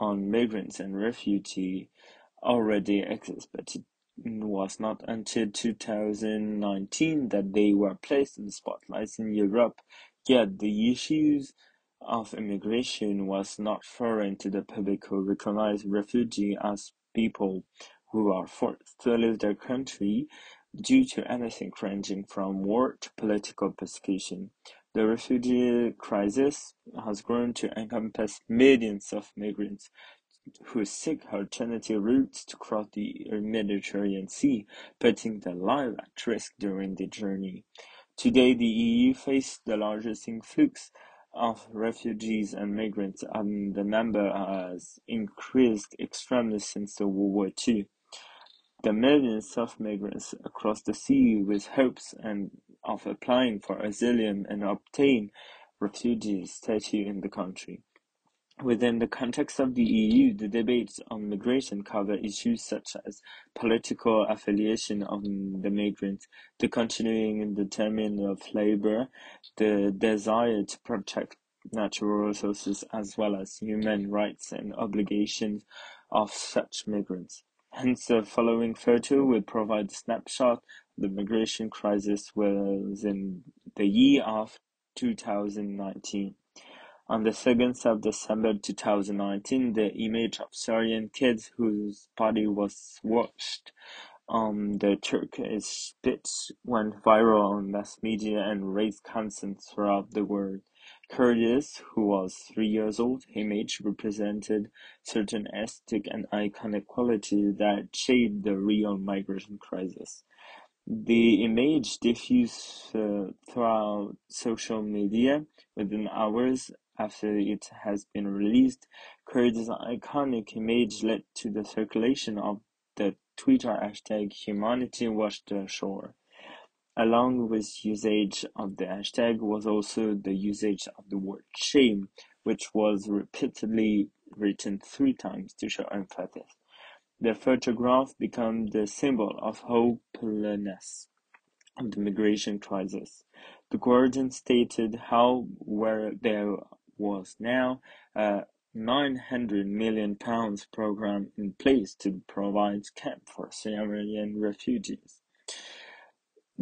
On Migrants and Refugees already exists, but it was not until 2019 that they were placed in the spotlight in Europe. Yet the issues of immigration was not foreign to the public who recognized refugees as people who are forced to leave their country due to anything ranging from war to political persecution. The refugee crisis has grown to encompass millions of migrants who seek alternative routes to cross the Mediterranean Sea, putting their lives at risk during the journey. Today, the EU faces the largest influx of refugees and migrants, and the number has increased extremely since the World War II. The millions of migrants across the sea with hopes and of applying for asylum and obtain refugee status in the country. Within the context of the EU, the debates on migration cover issues such as political affiliation of the migrants, the continuing determination of labor, the desire to protect natural resources, as well as human rights and obligations of such migrants. Hence, the following photo will provide a snapshot of the migration crisis within the year of 2019. On the second of December two thousand nineteen, the image of Syrian kids whose body was washed on the Turkish beach went viral on mass media and raised concerns throughout the world. Kurdi's, who was three years old, image represented certain aesthetic and iconic qualities that shaped the real migration crisis. The image diffused uh, throughout social media within hours after it has been released, Kurdi's iconic image led to the circulation of the Twitter hashtag #HumanityWashTheShore. Along with usage of the hashtag was also the usage of the word shame, which was repeatedly written three times to show emphasis. The photograph became the symbol of hopelessness of the migration crisis. The Guardian stated how where there was now a 900 million pounds program in place to provide camp for Syrian refugees.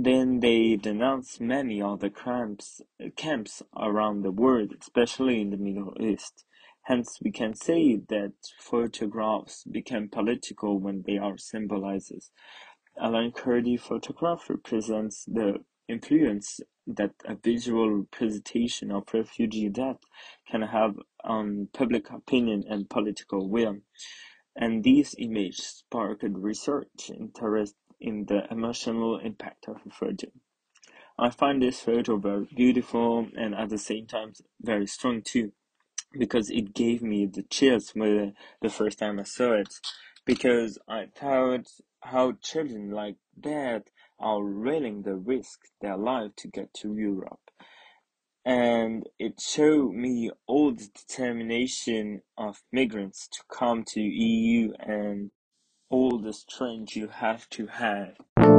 Then they denounced many other camps, camps around the world, especially in the Middle East. Hence, we can say that photographs become political when they are symbolizes. Alan Kurdi photograph represents the influence that a visual presentation of refugee death can have on public opinion and political will. And these images sparked research interest in the emotional impact of a photo. I find this photo very beautiful and at the same time very strong too, because it gave me the chills when the first time I saw it, because I thought how children like that are willing to risk their life to get to Europe. And it showed me all the determination of migrants to come to EU and all the strength you have to have.